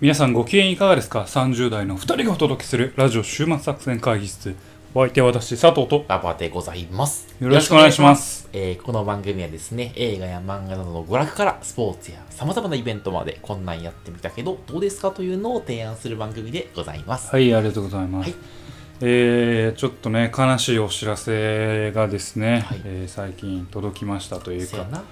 皆さんご機嫌いかがですか ?30 代の2人がお届けするラジオ週末作戦会議室。お相手は私、佐藤と。ラバーでございます。よろしくお願いします。えーこの番組はですね、映画や漫画などの娯楽からスポーツや様々なイベントまでこんなんやってみたけどどうですかというのを提案する番組でございます。はい、ありがとうございます。はいえー、ちょっとね、悲しいお知らせがですね、はいえー最近届きましたというか、せやな。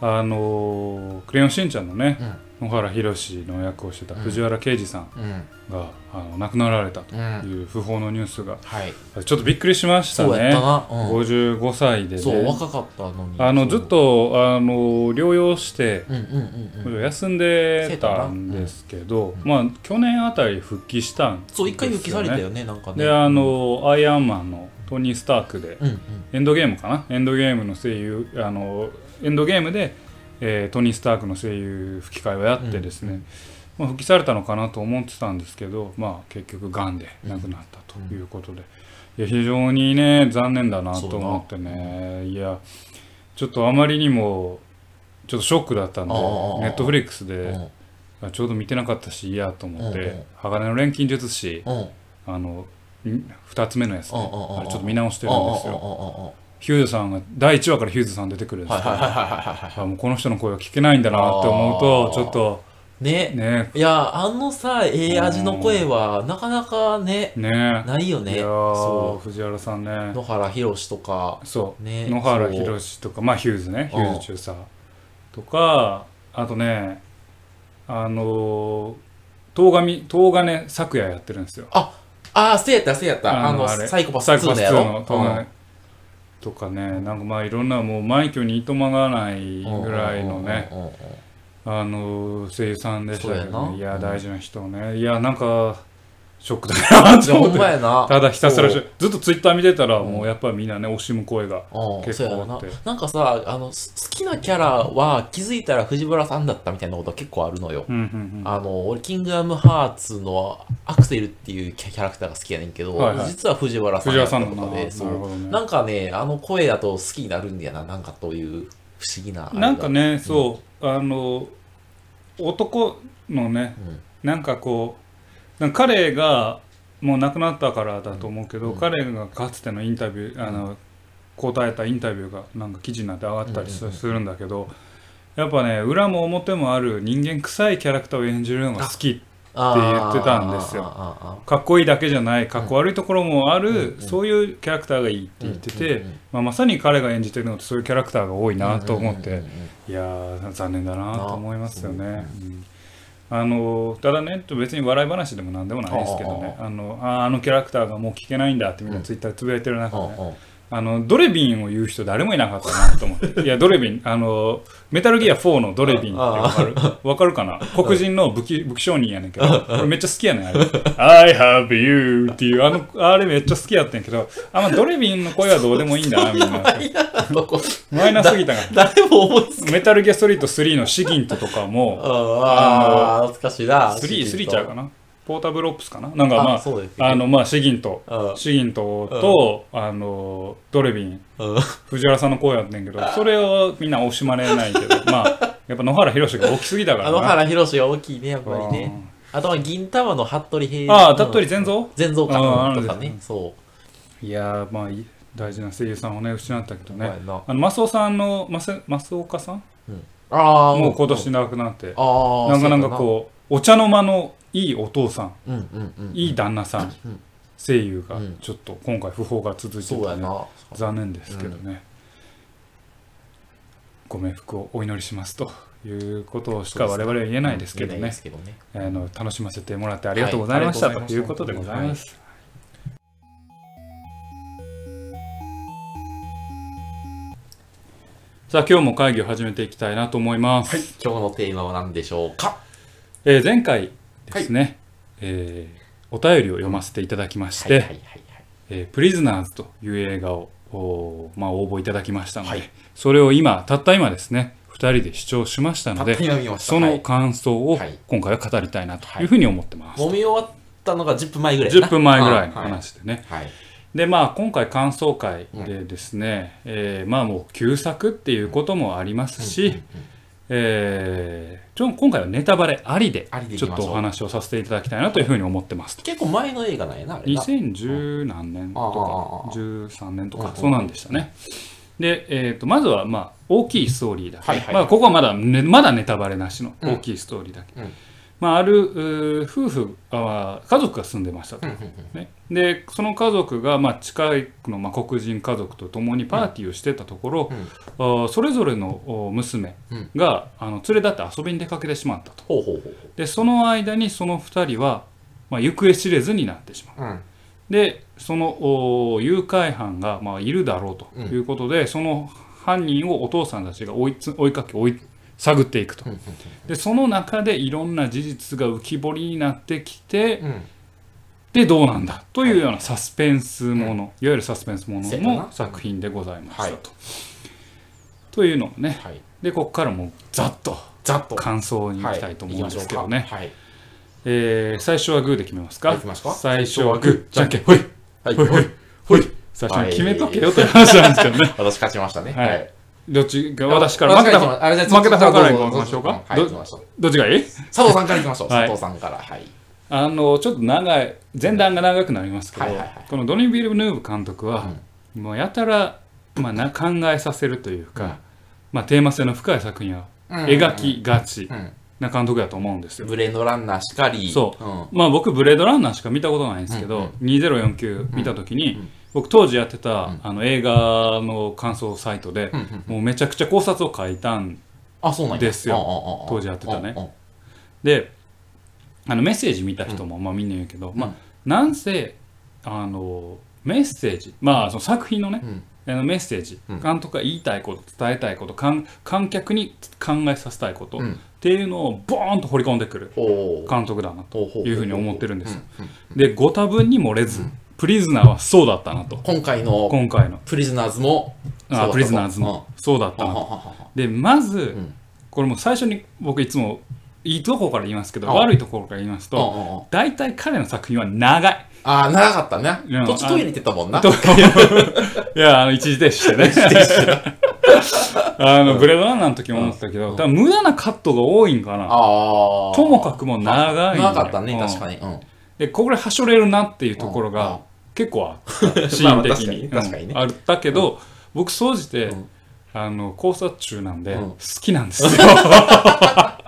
あのークレヨンしんちゃんのね、うん。野原宏の役をしてた藤原啓治さんうん。うん。が、あの亡くなられたとうん。いう不法のニュースが、はい。ちょっとびっくりしましたそうやったね。な。うん。55歳でそう、ね。若かったのに。あのそうずっ。とあの療養してうんうんうんうん。休んでたんですけど、まあ去年あたり復帰したんですよ、そう、ね、一回復帰されたよね、なんかね。であのアイアンマンのトニー・スタークで、うんうん。エンドゲームかな？エンドゲームの声優あのエンドゲームで、えートニー・スタークの声優吹き替えをやってですね、まあ、復帰されたのかなと思ってたんですけど、まあ、結局がんで亡くなったということで、いや非常にね残念だなと思ってね。いやちょっとあまりにもちょっとショックだったんでネットフリックスうでちょうど見てなかったし嫌と思ってうんうん「鋼の錬金術師うん。」あの2つ目のやつねあれちょっと見直してるんですよ。よ。ヒューズさんが第1話からヒューズさん出てくるんですけどこの人の声は聞けないんだなって思うとちょっとい。ね。ねいや、あのさ、ええ味の声は、なかなかね、ねないよね。いやーそ藤原さんう。ね野原宏とか、そうね。野原宏とかまあヒューズねヒうんューズ中佐とかあとねあのー東金東金咲夜やってるんですよああ、せやった、せやった。あの、サイコパス2サイコパス2のやろ。の東金とかねなんかまあいろんなもう枚挙にいとまがないぐらいのねあの声優さんでしたけどね。いや大事な人ね。いやなんかショックだな思って。ただひたすらずっとツイッター見てたらうんもうやっぱりみんなね惜しむ声がうん、結構あって。な。んかさ、あの、す好きなキャラは気づいたら藤原さんだったみたいなことは結構あるのよ。うんうんうん。あの、俺、キングダムハーツのアクセルっていうキャラクターが好きやねんけど、はいはい。実は藤原さん藤や原さんのなな。ったとかで、そう。なんかね、あの声だと好きになるんだよな、なんかという不思議な。なんかねそう。あの男のねうん、なんかこう彼がもう亡くなったからだと思うけど、うん。彼がかつてのインタビューあの答えたインタビューがなんか記事になって上がったりするんだけどやっぱね裏も表もある人間臭いキャラクターを演じるのが好きって言ってたんですよ。かっこいいだけじゃないかっこ悪いところもある、そういうキャラクターがいいって言ってて、まあ、まさに彼が演じてるのってそういうキャラクターが多いなと思って、いやー残念だなと思いますよね。なうんあのただね別に笑い話でもなんでもないですけどね。あのああのキャラクターがもう聞けないんだってみんなうん。ツイッターでつぶやいてる中で、ねあのドレビンを言う人誰もいなかったなと思って。いやドレビンあのメタルギア4のドレビンってわかる？わかるかな？黒人の武器武器商人やねんけど。俺めっちゃ好きやねんあれ。I have you っていうあのあれめっちゃ好きやってんけどあまあドレビンの声はどうでもいいんだなみんな。マイナーすぎたが誰も思いつかメタルギアソリッド3のシギントとかもああ、懐かしいな。3、3ちゃうかな？ポータブルオプスかな？なんかまあ、そうですあの、まあ、シギント、うん。シギントと、あの、ドレビン、うん。藤原さんの声やってんけど、それをみんな惜しまれないけど、まあ、やっぱ野原宏が大きすぎたから。な。あの原宏が大きいね、やっぱりうね。ん。あとは銀玉の服部平ああ、たっぷり全蔵？全蔵あーあ感とかね。ねそいやー、まあ、大事な声優さんをね、失ったけどう。ね。まあの、マスオさんの、マス、マスオカさん？ああ、もう今年亡くなって、ああ、なんかなんかこう、お茶の間のいいお父さん。いい旦那さん、うん。声優がうん。ちょっと今回不法が続いてて、ね。残念ですけどね、ご冥福をお祈りしますということしか我々は言えないですけど言えないねですけどね。あの楽しませてもらってありがとうございました、ということでございます、さあ今日も会議を始めていきたいなと思います、今日のテーマは何でしょうか？えー前回ですね、えーお便りを読ませていただきまして、はいはいはいえープリズナーズという映画を、おーまあ、応募いただきましたので、はい。それを今、たった今ですね、2人で視聴しましたので。その感想をはい。今回は語りたいなというふうに思ってます。はい、揉み終わったのが10分前ぐらいかな。10分前ぐらいのはい。話でね。はい。で、まあ、今回感想会でですね、えーまあもう旧作っていうこともありますし、えーちょ今回はネタバレありでちょっとお話をさせていただきたいなというふうに思ってます。結構前の映画なんやな、あれな。2010何年とか13年とうんうんかそうなんでしたね。で、えー、とまずはまあ大きいストーリーだけ、はいはいまあ、ここはまだ,、ね、まだネタバレなしのうん大きいストーリーだけ、うんまあ、ある夫婦あ家族が住んでましたと、うんうんうん。ね、でその家族が、まあ、近いの、まあ、黒人家族と共にパーティーをしてたところ、あーそれぞれのお娘が、あの連れ立って遊びに出かけてしまったと。ほうほうほう。でその間にその2人は、まあ、行方知れずになってしまう。ほう。うん。でそのお誘拐犯が、まあ、いるだろうということで、その犯人をお父さんたちが追いつ追いかけ追い探っていくと。うんでその中でいろんな事実が浮き彫りになってきてうん。でどうなんだ？というようなサスペンスもの、い。わゆるサスペンスものの作品でございましたはい。と。というのをねはい。でここからもうざっとざっと。感想に行きたいと思うんですけどね、はい。えー最初はグーで決めますか？はい行きますか？最初はグー。じゃんけん。ほい。はい。ほい。ほい。ほい。最初に決めとけよとい。う話なんですけどね私勝ちましたね。はい。どっちが？私から負けた方あ、じゃあ負けた方から行きましょうか？はい、行きましょう。どっちがいい？佐藤さんから行きましょう。はい佐藤さんから。はい。あのちょっと長い前段が長くなりますけど、このドニー・ビル・ヌーブ監督は、もうやたら、まあ、な考えさせるというか、うんまあ、テーマ性の深い作品を描きがちうん。な監督だと思うんですよ。ブレードランナーしかり。そううん。まあ僕ブレードランナーしか見たことないんですけど、うんうん2049見た時に、うん僕当時やってた、ん。あの映画の感想サイトで、もうめちゃくちゃ考察を書いたんですよ。よ当時やってたね。であのメッセージ見た人も、まあみんな言うけど、まあなんせあのメッセージまあその作品のね、うん。あのメッセージ、うん。監督が言いたいこと伝えたいこと観観客に考えさせたいこと、うん。っていうのをボーンと掘り込んでくる監督だなというふうに思ってるんですよ。でご多分に漏れず、プリズナーはそうだったなと。今回の今回の。プリズナーズもそうだったと。あプリズナーズもそうだったなと。でまず、ん。これも最初に僕いつもいいところから言いますけどあ悪いところから言いますうんうんとうん。大体彼の作品は長い。あー長かったね。うん。途中トイレ行ってたもんな。といやあの一時停止してね。あのブレードランナーの時も思ってたけど、無駄なカットが多いんかな。ああともかくもう長いんよ。長かったねうん。確かに。うんでこれはしょれるなっていうところうんうん。が結構あった。シーン的に。まあったけど、僕総じて、うん。あの考察中なんで、うん。好きなんですよ。あ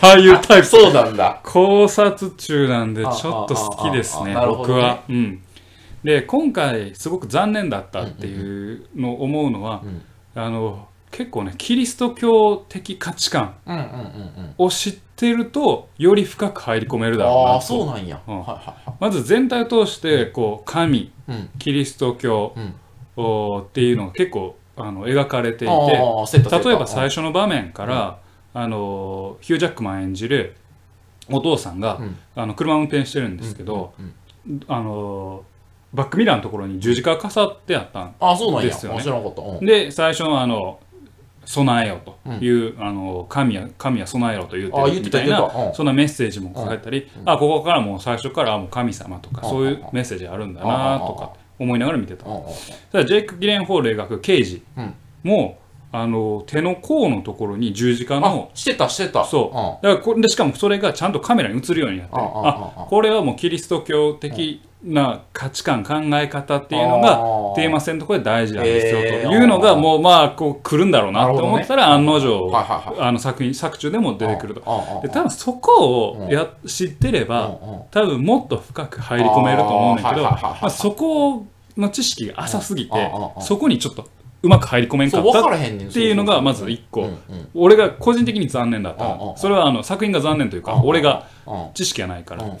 あいうタイプ。そうなんだ。考察中なんでちょっと好きですねね僕は、うん、で今回すごく残念だったっていうのを思うのは、うん。あの結構ねキリスト教的価値観を知ってるとより深く入り込めるだろうなと。ああそうなんや。まず全体を通してこう神いうん。キリスト教うん。おっていうのが結構あの描かれていて例えば最初の場面から、あのヒュー・ジャックマン演じるお父さんが、うん。あの車を運転してるんですけど、うんあのバックミラーのところに十字架が飾ってあったんああそうなんや。ですよね。で最初のあの備えよという、あの神は神は備えろと言うてるみたいなうん。そんなメッセージも書いたり、あここからもう最初からもう神様とかうん。そういうメッセージあるんだなとか思いながら見てた。うん。うん。ただジェイク・ギレンホール描く刑事うん。もあの手の甲のところに十字架のあしてたしてた。そう。だからこれでしかもそれがちゃんとカメラに映るようになってあこれはもうキリスト教的な価値観考え方っていうのがテーマ性のところで大事なんですよというのがもうまあこう来るんだろうなって思ってたら案の定あの作品作中でも出てくると。で多分そこをや知ってれば多分もっと深く入り込めると思うんだけどまあそこの知識が浅すぎてそこにちょっとうまく入り込めんかったっていうのがまず一個。俺が個人的に残念だった。それはあの作品が残念というか俺がうん知識がないから。うん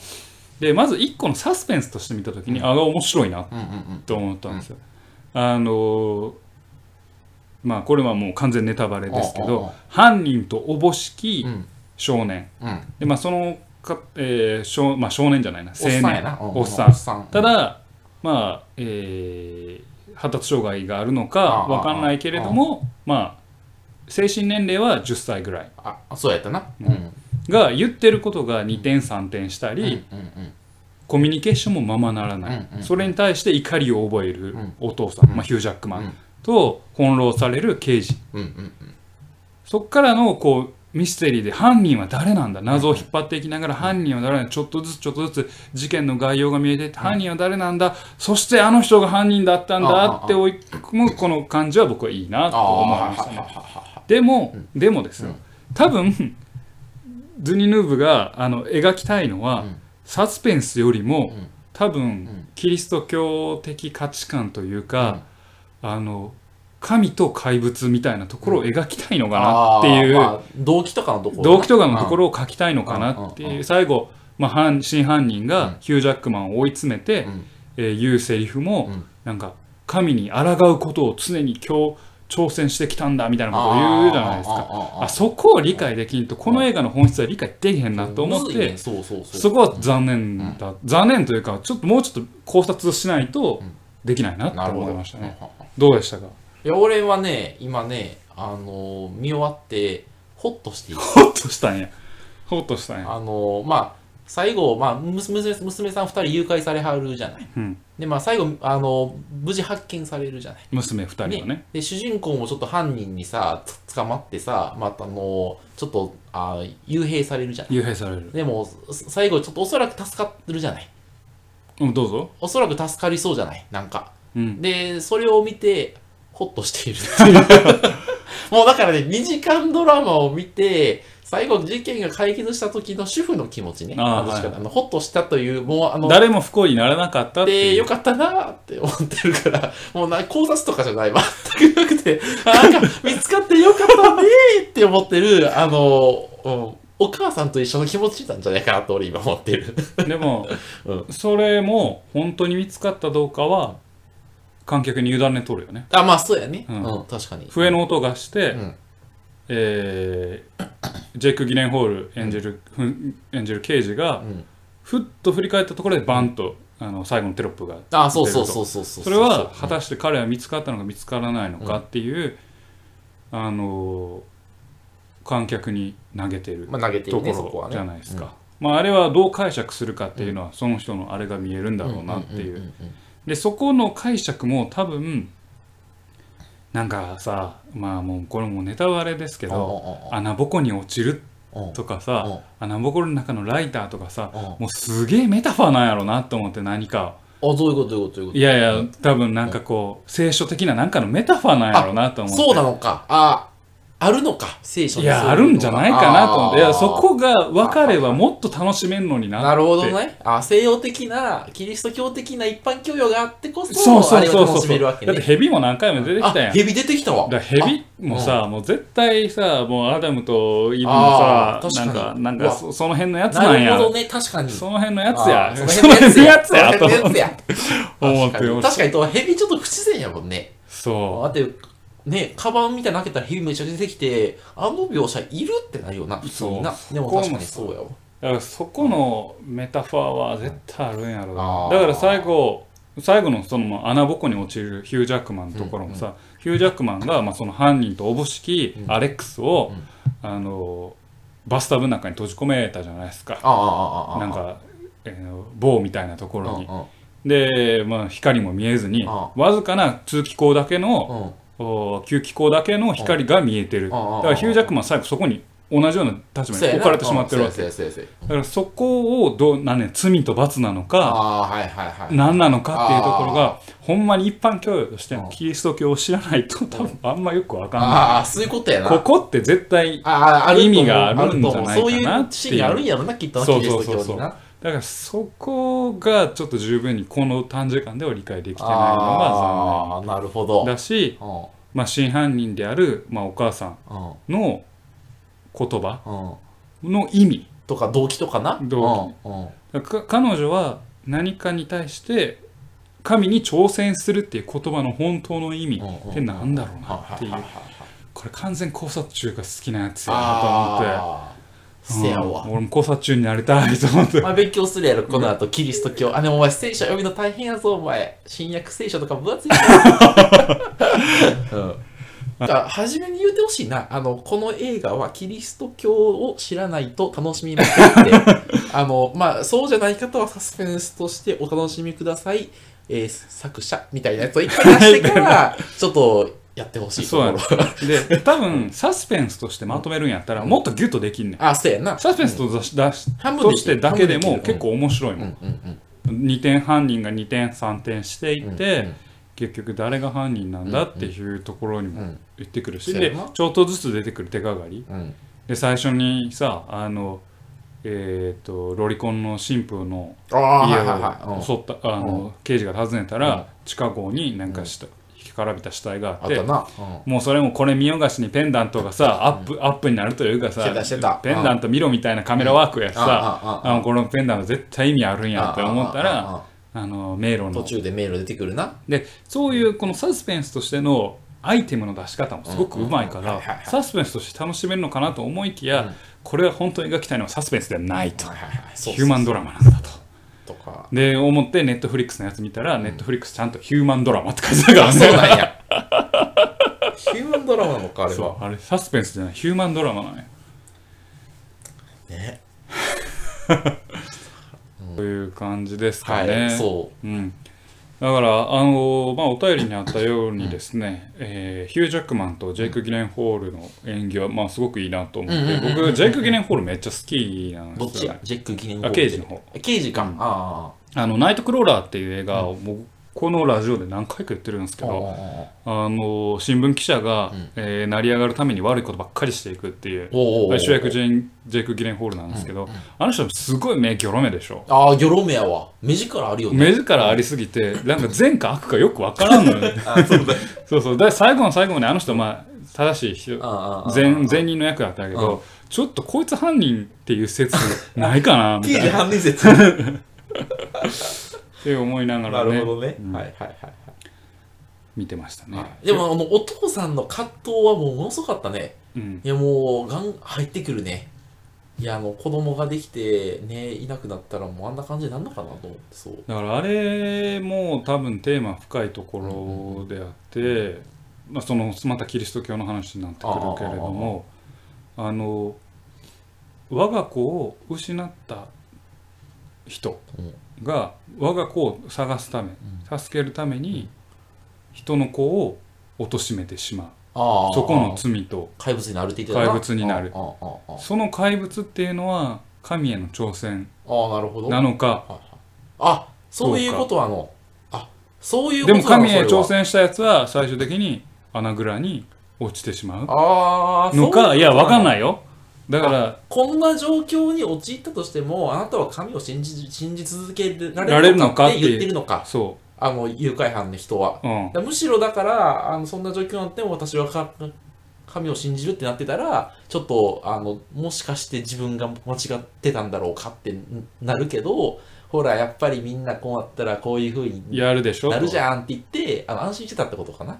でまず一個のサスペンスとして見た時にあが面白いなうんうんうん。と思ったんですよ。あのーまあこれはもう完全ネタバレですけうんうんうんど犯人とおぼしきうん。少年。うん。でまあそのか、えー少まあ、少年じゃないな。青年。おっさん。さん。ただまあえー発達障害があるのかああ。わかんないけれどもまあ精神年齢は10歳ぐらい。あそうやったな。ううんんが言ってることが2点3点したり、コミュニケーションもままならない、それに対して怒りを覚えるうん。お父さん、うん。まあ、ヒュージャックマン、うん。と翻弄される刑事。そっからのこうミステリーで犯人は誰なんだ？謎を引っ張っていきながら犯人は誰なんだ？ちょっとずつちょっとずつ事件の概要が見えてって犯人は誰なんだ？そしてあの人が犯人だったんだって追い込むこの感じは僕はいいなと思いましたね。でもでもですよ。多分ドゥニ・ヌーブがあの描きたいのはうん。サスペンスよりもん。多分ん。キリスト教的価値観というかあの神と怪物みたいなところを描きたいのかなっていう、まあ動機とかのところ。動機とかのところを書きたいのかなっていう最後、まあ、犯真犯人うん。がヒュージャックマンを追い詰めて、うん。えー言うセリフも、うん。なんか神に抗うことを常に今日挑戦してきたんだみたいなことを言うじゃないですか。あそこを理解できんとこの映画の本質は理解できへんなと思ってそこは残念だ、残念というかちょっともうちょっと考察しないとうん。できないなってなるほど思いましたね、ど。うでしたか？いや俺はね今ねあのー見終わってホッとしている ほっとしたんや。ほっとしたんや。あのーまあ最後、まあ、娘娘さん2人誘拐されはるじゃない。うん。でまあ最後あの無事発見されるじゃない。娘二人はね。で主人公もちょっと犯人にさつ捕まってさまたあのちょっとあ幽閉されるじゃない。幽閉される。でもす最後ちょっとおそらく助かってるじゃない。うんどうぞ。おそらく助かりそうじゃない？なんか。うん。でそれを見てホッとしている。もうだからね2時間ドラマを見て最後事件が解決した時の主婦の気持ちね。あはい。あのホッとしたというもうあの誰も不幸にならなかったってでよかったなーって思ってるからもうな考察とかじゃない全くなくてあなんか見つかってよかったねーって思ってるあの、うんお母さんと一緒の気持ちなんじゃないかなと俺今思ってる。でも、うん。それも本当に見つかったどうかは観客に委ねとるよね。あまあそうやね。ううんん、確かに。笛の音がして、うん。えージェイク・ギレンホール演じる、ふん演じる刑事が、うん。ふっと振り返ったところでバンと、あの最後のテロップがあそうそうそうそうそうそれは果たして彼は見つかったのか見つからないのかっていう、あの観客に投げてるまあ、投げてところじゃないですか、まあ、あれはどう解釈するかっていうのは、その人のあれが見えるんだろうなっていう,、んんんん。でそこの解釈も多分なんかさまあもうこれもネタバレですけどうん穴ぼこに落ちるとかさうん。穴ぼこの中のライターとかさうん。もうすげえメタファーなんやろうなと思って何か。あどういうことどういうことどういうこと。いやいや多分なんかこう聖書的ななんかのメタファーなんやろうなと思って。そうなのか。ああるのか聖書いやあるんじゃないかなと思って。いやそこが分かればもっと楽しめんのになって。なるほどね。あ西洋的なキリスト教的な一般教養があってこそそうそうそうそう。しめるわけね。だってヘビも何回も出てきたやん。あヘビ出てきたわ。だからヘビもさもう絶対さもうアダムとイブのさなん確かなんかそその辺のやつあなんや。なるほどね。確かに。その辺のやつあやーその辺のやつやと思って。確かに。ま確かにとヘビちょっと不自然やもんね。そだってねカバンみたいなの開けたらヘビめっちゃ出てきてあの描写いるってなるよな普通にな。そうでも確かにそうやわ。うだからそこのメタファーは絶対あるんやろうあー。なだから最後最後のその穴ぼこに落ちるヒュージャックマンのところもさ、ヒュージャックマンがまあその犯人とおぼしきうん。アレックスを、うん。あのバスタブの中に閉じ込めたじゃないですか。なんか、えー棒みたいなところに。うんうん。で、まあ、光も見えずにあわずかな通気口だけの吸気口だけの光が見えてる。だからヒュージャックマンは最後そこに同じような立場に置かれてしまってるわけ。だからそこをどうなんね罪と罰なのかああはいはいはい。何なのかっていうところがほんまに一般教養としてうん。キリスト教を知らないと多分あんまよくわかんあなあそういうことやいな。ここって絶対意味があるんじゃないかなっていう。そういうシーンあるんやろなきっとなそうキリスそうそう。そうト教になだからそこがちょっと十分にこの短時間では理解できてないのがああなるほど。残念だし、うん。まあ、真犯人である、まあ、お母さんうんの言葉うん。の意味とか動機とかな？動うん。うん。だからか彼女は何かに対して神に挑戦するっていう言葉の本当の意味ってなんだろうなっていう。これ完全考察中が好きなやつやなと思ってせやわ。うん。俺も考察中になりたいと思って。まあ勉強するやろこの後キリスト教。あでもお前聖書読みの大変やぞお前。新約聖書とか分厚いから うん。初めに言うてほしいな。あのこの映画はキリスト教を知らないと楽しみませんって。あのまあそうじゃない方はサスペンスとしてお楽しみください、えー作者みたいなやつを一回出してからちょっとやってほしいそうやところねで多分サスペンスとしてまとめるんやったらもっとギュッとできんねん。あそうやな。サスペンスと出しとしてだけでも結構面白いもうんうんんうん。2点犯人が2点3点していって、うん結局誰が犯人なんだっていうところにもうん言ってくるし、でちょっとずつ出てくる手がかり。うん。で最初にさあのえっ、とロリコンの神父のああ家を襲ったあの刑事が訪ねたら地下壕になんかした干からびた死体があってもうそれもこれ見よがしにペンダントがさアップアップになるというかさペンダント見ろみたいなカメラワークやしさあこのペンダント絶対意味あるんやって思ったらああの迷路途の中でメール出てくるな。でそういうこのサスペンスとしてのアイテムの出し方もすごくうまいからサスペンスとして楽しめるのかなと思いきや、うん。これは本当に描きたいのはサスペンスではないと、ヒューマンドラマなん。だととか。で思ってネットフリックスのやつ見たら、ネットフリックスちゃんとヒューマンドラマって書いてたからねそうなんや。ヒューマンドラマなのかあれは。あれサスペンスじゃない。ヒューマンドラマなんやね。という感じですかはね、いそうん、だからあの、まあ、お便りにあったようにですね、えーヒュー・ジャックマンとジェイク・ギレンホールの演技は、まあ、すごくいいなと思って、僕ジェイク・ギレンホールめっちゃ好きなんですよ、ジェック・ギレンホーあル刑事の方。刑事か。ああのナイトクローラーっていう映画を、もうこのラジオで何回か言ってるんですけあど、あの新聞記者が、うん。えー成り上がるために悪いことばっかりしていくっていう主役ジェインジェイク・ギレンホールなんですけど、あの人すごい目ギョロ目でしょ。ああギョロメやわ。目力あるよね。目力ありすぎてなんか善か悪かよくわからんのよね。あそうだ そうそう。だ最後の最後まであの人まあ正しい善善人の役だったけど、ちょっとこいつ犯人っていう説ないかなみたいな。犯人説って思いながならね。るほどね、うん。はい。はいはい見てましたね、はい、でもあのお父さんの葛藤はもうものすごかったね。うん、いやもうがん入ってくるね。いやあの子供ができてねいなくなったらもうあんな感じになるのかなと思ってそう。だからあれも多分テーマ深いところであって、まあ、そのまたキリスト教の話になってくるけれどもあの我が子を失った人が我が子を探すため助けるために人の子を貶めてしまう。そこの罪と。怪物になるって言ってた怪物になる。その怪物っていうのは神への挑戦なのかあそういうことはあのあそういうこでもとなの神へ挑戦したやつは最終的に穴蔵に落ちてしまうああの。かいやわかんいないよだからこんな状況に陥ったとしてもあなたは神を信じ信じ続けらられるのかって言ってるのか。そあの誘拐犯の人は。ううん。だむしろだからあのそんな状況になっても私はか神を信じるってなってたらちょっとあのもしかして自分が間違ってたんだろうかってなるけどほらやっぱりみんなこうなったらこういうふうにやるでしょ。なるじんゃんって言ってあの安心してたってことかな。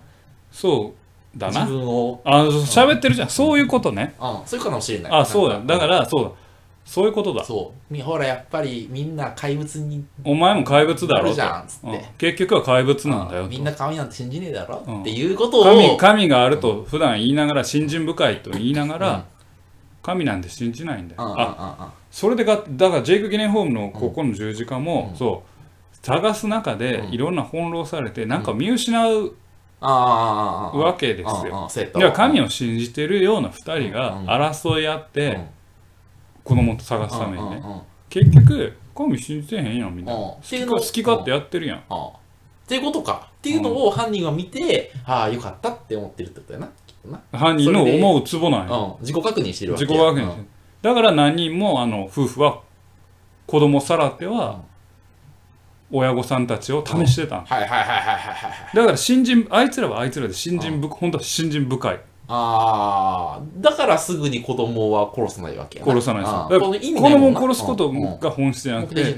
そうだ自な分を、あ喋ってるじゃん。そういうことね。うん、そういうかもしれない。あそうだ。だからそうだ。そういうことだ。そう。みほらやっぱりみんな怪物にお前も怪物だろじゃんっつって、うん。結局は怪物なんだよと。みんな神なんて信じねえだろ、うん。っていうことを。神神があると普段言いながら信心深いと言いながうん。ら神なんて信じないんだよ。あそれでがだからジェイク・ギレンホームのここの十字架も、うん。そう。探す中でうん。いろんな翻弄されてなんか見失うわけですようんそうやったいや神を信じてるような2人が争い合って子供と探すためにね結局神信じてへんやんみんな好き勝手やってるやんっていうことかっていうのを犯人は見て、ああよかったって思ってるってことやなきっとな、犯人の思うツボなんや、自己確認してるわけ自己確認してだから何人もあの夫婦は子供さらっては親御さんたちを試してたんはいはいはいはいはいはいはい。だから新人あいつらはあいつらで新人ぶ本当は新人深い。ああだからすぐに子供は殺さないわけ殺さないです。子供を殺すことが本質じゃな目くて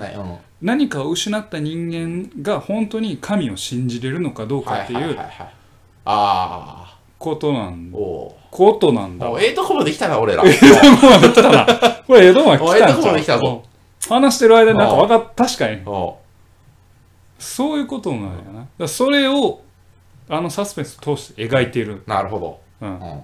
何かを失った人間が本当に神を信じれるのかどうかっていうことなんあおことなんだ。おええとこまで来たな俺ら。これ江戸は来おええとこたんちゃう？まで来たぞ。話してる間になんか分かっ確かに。おそういうことなんやな。だからそれをあのサスペンスを通して描いている、なるほど、うん。うん、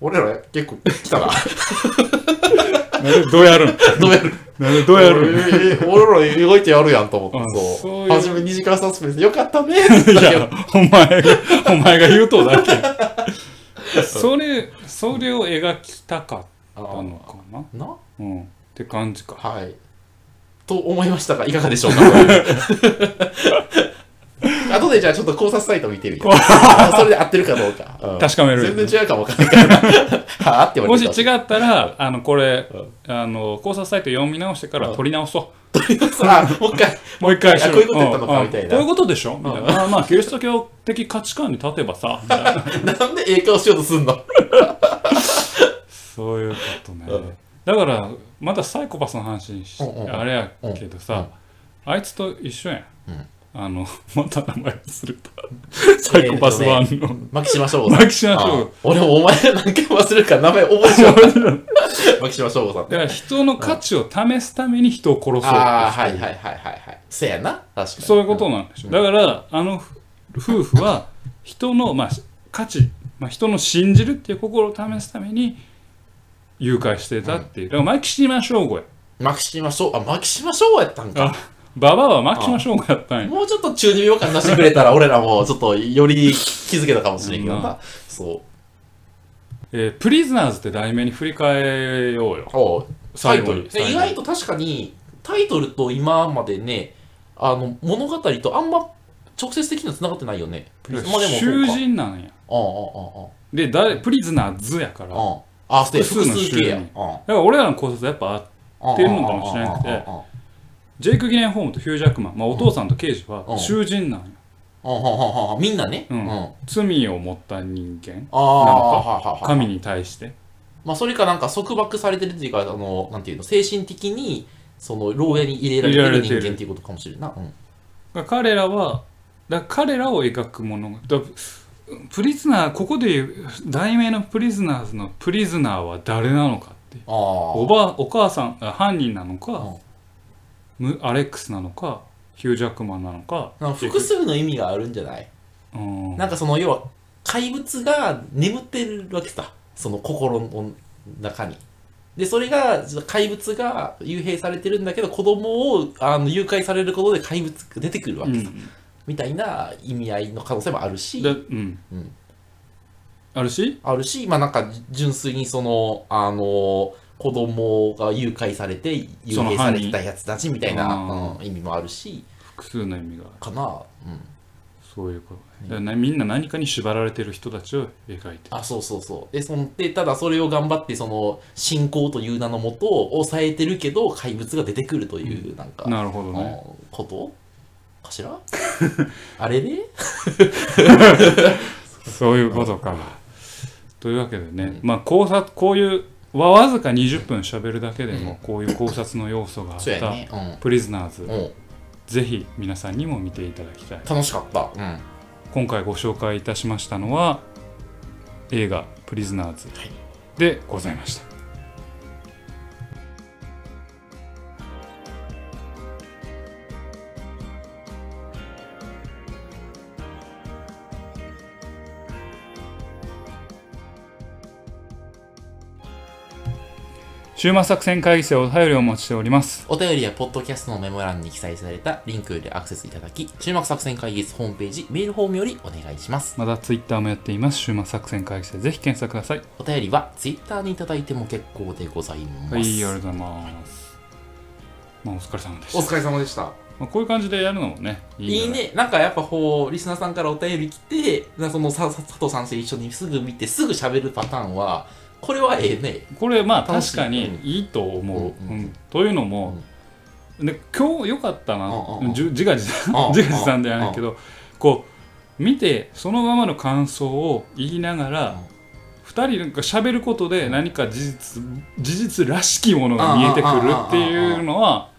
俺ら結構来たな。なんでどうやるん？どうやる？なんでどうやる俺ら意外とやるやんと思って。あそう。そういう。初め2時間サスペンス。よかったね。って言っいたけどや、お前が、お前が言うとだけ。それ、それを描きたかったのかな。なうん。って感じか。はい。と思いましたが、いかがでしょうか？後でじゃあちょっと考察サイト見てみよう。それで合ってるかどうか。うん確かめる全然違うかもわかんないからな。はあってもし違ったら、あの、これ、あの、考察サイト読み直してからうん撮り直そう。た。あ、もう一回。もう一回しあこういうことやったのかんんみたいなこういうことでしょ？みたいな。あまあ、キリスト教的価値観に立てばさ、な。なんでええ顔しようとすんの？そういうことねうん。だから、またサイコパスの話にし、うんうんうんあれやけどさ、あいつと一緒やん。うんあの、また名前忘れた。サイコパス1の。牧島翔吾さん。牧島翔吾あ俺もお前が何回も忘れるから名前覚えちゃう。牧島翔吾さん。だから人の価値を試すために人を殺そうああ、はいはいはいはいはい。せやな。確かに。そういうことなんでしょ。だから、あの夫婦は人の、まあ、価値、まあ、人の信じるっていう心を試すために誘拐してたっていう。だから、牧島翔吾や。牧島翔吾、あ、牧島翔吾やったんか。あ馬場は牧島翔吾やったんや。もうちょっと中二病感出してくれたら、俺らもちょっとより気づけたかもしれんけどうんな。そう。えープリズナーズって題名に振り返ようよ。おうタイトル。意外と確かに、タイトルと今までね、あの、物語とあんま直接的には繋がってないよね。まあでもそうか囚人なんや。うんうんうんで、誰プリズナーズやから。うん。あ、複複数の数形や。囚うんうんら俺らの考察やっぱあうんってるのかもしれなくてジェイク・ギレンホームとヒュージャックマン、まあ、お父さんと刑事はうん囚人なんや。うんうんうんうんみんなね。うん罪を持った人間。あ、はははは神に対して。まあ、それかなんか束縛されてるっていうか、あの、なんていうの、精神的に、その、牢屋に入れられてる人間っていうことかもしれんな。うん。彼らはだから彼らを描くものがだプリズナーここで題名のプリズナーズのプリズナーは誰なのかって。おばお母さんあ犯人なのか、うん。むアレックスなのかヒュージャックマンなのか複数の意味があるんじゃない？うん。なんかその要は怪物が眠ってるわけさ。その心の中に。でそれが怪物が幽閉されてるんだけど子供をあの誘拐されることで怪物が出てくるわけさ、うんみたいな意味合いの可能性もあるし。でうん、うん。あるし？あるしまあなんか純粋にそのあの子供が誘拐されて誘閉されてたやつたちみたいな、うん意味もあるし。複数の意味が。あるかな。うん。そういうこと。ねだからなみんな何かに縛られてる人たちを描いてる。あそうそうそう。でそのでただそれを頑張ってその信仰という名のもと抑えてるけど怪物が出てくるというなんか、なるほどね。うんことかしら？あれで？そういうことか。というわけでね、まあ考察こういうわわずか20分喋るだけでもこういう考察の要素があったプリズナーズ、ぜひ皆さんにも見ていただきたい。楽しかった。うん。今回ご紹介いたしましたのは映画「プリズナーズはい」でございました週末作戦会議室へお便りをお待ちしておりますお便りやポッドキャストのメモ欄に記載されたリンクよりアクセスいただき、注目作戦会議室ホームページ、メールフォームよりお願いします。またツイッターもやっています週末作戦会議室でぜひ検索くださいお便りはツイッターにいただいても結構でございます。はい、ありがとうございます。まあ、お疲れ様でした。お疲れ様でした。まあ、こういう感じでやるのもね、いいい。いいね。なんかやっぱこう、リスナーさんからお便り来て、なそのささ佐藤さんと一緒にすぐ見て、すぐ喋るパターンは、これはええね。これ、まあ、楽しい。確かにいいと思う。うんうんうん。というのも、で今日良かったな、うんうんうんじゅ自画自んうん自画自賛ではないけど、こう、見て、そのままの感想を言いながら、二人なんか喋ることで何か事実、事実らしきものが見えてくるっていうのは、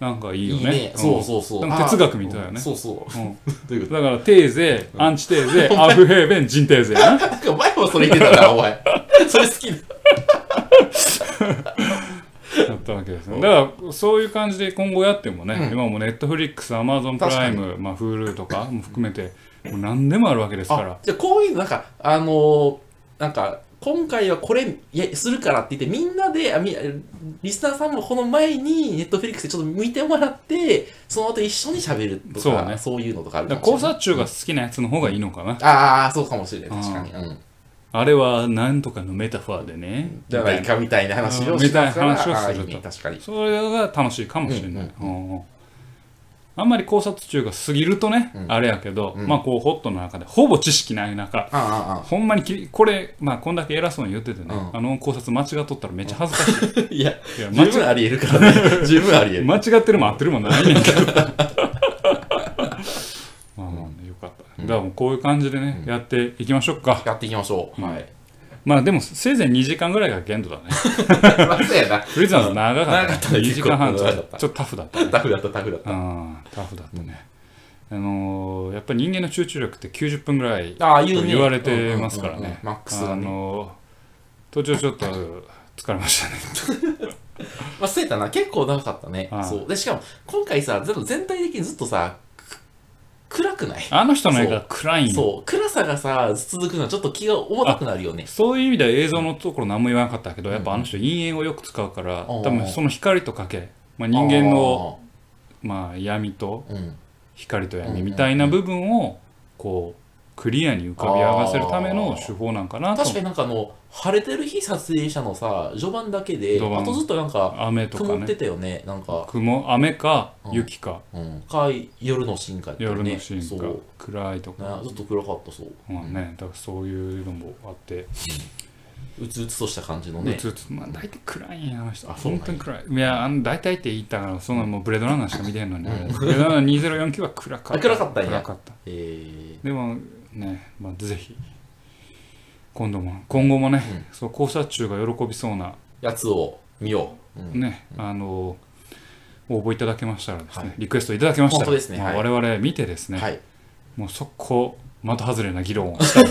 なんかいいよね。そう。そうそう。なんか哲学みたいだよね。あそうそう。うん。どういうこだから、テーゼ、アンチテーゼ、アフヘーベン、ジンテーゼやな。となんか前もそれ言ってたな、お前。それ好き。だ。だったわけですね。だから、そういう感じで今後やってもね、うん。今もネットフリックス、アマゾンプライム、まあ、Hulu とかも含めて、もう何でもあるわけですかあら。じゃあこういうのなんか、あのーなんか、今回はこれやするからって言ってみんなであみリスナーさんもこの前にネットフリックスでちょっと見てもらってその後一緒に喋るとかそうね。そういうのとかあるだかもしれない。察中が好きなやつの方がいいのかな。ああそうかもしれない。確かに。うんあれはなんとかのメタファーでねじゃないかみたいな話をみたいな話をすると。確かにそれが楽しいかもしれない、あんまり考察中が過ぎるとね、うん。あれやけど、うん。まあこうホットの中でほぼ知識ない中あああほんまにきこれまあこんだけ偉そうに言っててね、うん。あの考察間違っとったらめっちゃ恥ずかしい。あ いやいや間違十分ありえるからね。十分ありえる。間違ってるも合ってるもないねんけどまあまあねよかった、だからもうこういう感じでね、やっていきましょうか。やっていきましょう。はい。まあでもせいぜい2時間ぐらいが限度だね。まあそうやな。フリーザーズ長かった,、長かったね。2時間半ちょっとちょっとタフだったね。タフだったタフだった。うんタフだったね、あのーやっぱり人間の集中力って90分ぐらいと言われてますからね。マックスがあねのー途中ちょっと疲れましたね。まあ、そうやったな、結構長かったね。ああそう。で、しかも、今回さ、全部全体的にずっとさ、く暗くない？あの人の映画暗いんよそう。暗さがさ、続くのはちょっと気が重たくなるよね。そういう意味では映像のところ何も言わなかったけど、やっぱあの人陰影をよく使うから、うん。多分その光と影、まあ、人間のまあ闇と。光と闇みたいな部分をこうクリアに浮かび上がせるための手法なんかなと。確かになんかあの、晴れてる日撮影したのさ、序盤だけで、あとずっとなんか、雨とか曇ってねたよね。なんか、雲雨かうん。雪か、うん。か、夜のシーンかってね。夜のシーンか。そう。暗いとか、ねずっと暗かったそう。まあね、だからそういうのもあって、うつうつとした感じのうね。つうつ。まあ大体暗いんやあの人。あ本当に暗い。いやあの大体って言ったからそんなもうブレードランナーしか見てへんのに、ブレードランナー2049は暗かった。あ暗かったんや。暗かった。えでもね、まあ、ぜひ今度も今後もね、そう考察中が喜びそうなー、やつを見よう。うんね、あの応募いただけましたらですね、はいリクエストいただけましたらねまあはい我々見てですね、はい。もう速攻的外れな議論をしたい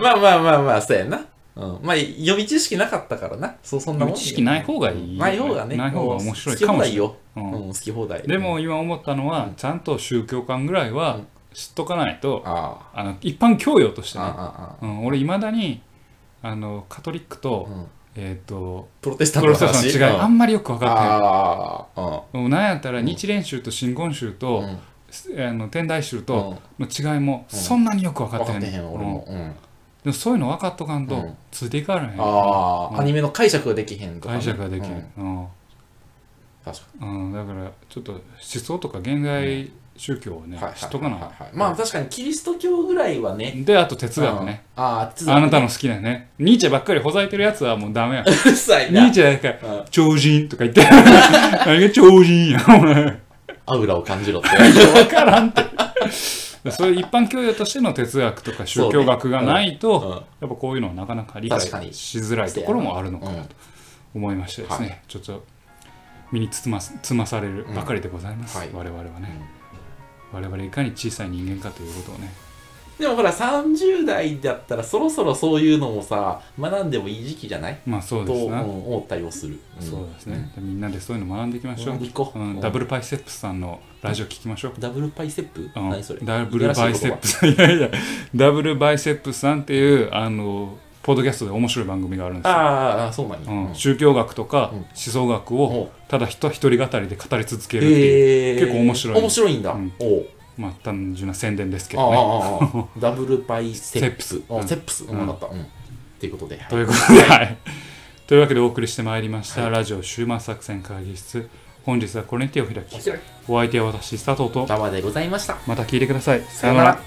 まあまあまあまあ、そうやな。うん。まあ、予備知識なかったからな。そう、そんなもん。知識ない方がいいない方がね。ない方が面白いかもしれないよ。うんうん、好き放題。でも今思ったのは、ちゃんと宗教観ぐらいは知っとかないと、ああ。の一般教養としてね、うん、俺いまだにあのカトリックあ、と,、うん。えー、とプロテスタンプロトの話？テスタントの違い、あんまりよく分かってない。うなんやったら日蓮宗と真言宗うん。と、うんあの天台宗うん。との違いもうん。そんなによく分かってへん,、分かってへん、俺も。うん。でもそういうの分かっとかんと、うん。ついていかれへん。ああ、うん。アニメの解釈ができへんとかね。解釈ができる、うん。うん。確かうん。だからちょっと思想とか現代宗教をね、知っとかな、はいはい。まあ確かにキリスト教ぐらいはね。であと哲学ね、うん。ああ、哲学ね。あなたの好きなね。ニーチェばっかりほざいてるやつはもうダメや。うるさいニな。ーチェだからうん。超人とか言って。何が超人やお前。アウラを感じろって。分からんって。そういう一般教養としての哲学とか宗教学がないと、うん。やっぱこういうのはなかなか理解しづらいところもあるのかうん。なと思いましてですね、はちょっと身につまつまされるばかりでございます、うん。はい。我々はね、我々いかに小さい人間かということをね。でもほら30代だったらそろそろそういうのもさ学んでもいい時期じゃない？まあそうと、ですね、うん思ったりもする、ん。そうですね、みんなでそういうの学んでいきましょう、うう。んうん。ダブルパイセップスさんのラジオ聞きましょう。ダブルパイセップ、うん。何それ？ダブルバイセップ。さんいやいやダブルバイセップさんっていうあのポッドキャストで面白い番組があるんですよ、ああそうなんや、うん、宗教学とかうん。思想学おをただ人一人語りで語り続けるっていう、結構面白い。面白いんだ、うん。おう。まあ単純な宣伝ですけどね。ダブルパイセップ。ス。セップス。うん。分かった、うん、っていうことで、はい。ということで、はい。というわけでお送りしてまいりました、はい。ラジオ終末作戦会議室。本日はこれに手を開き。お、開き。お相手は私、佐藤と、馬場でございました。また聞いてください。さようなら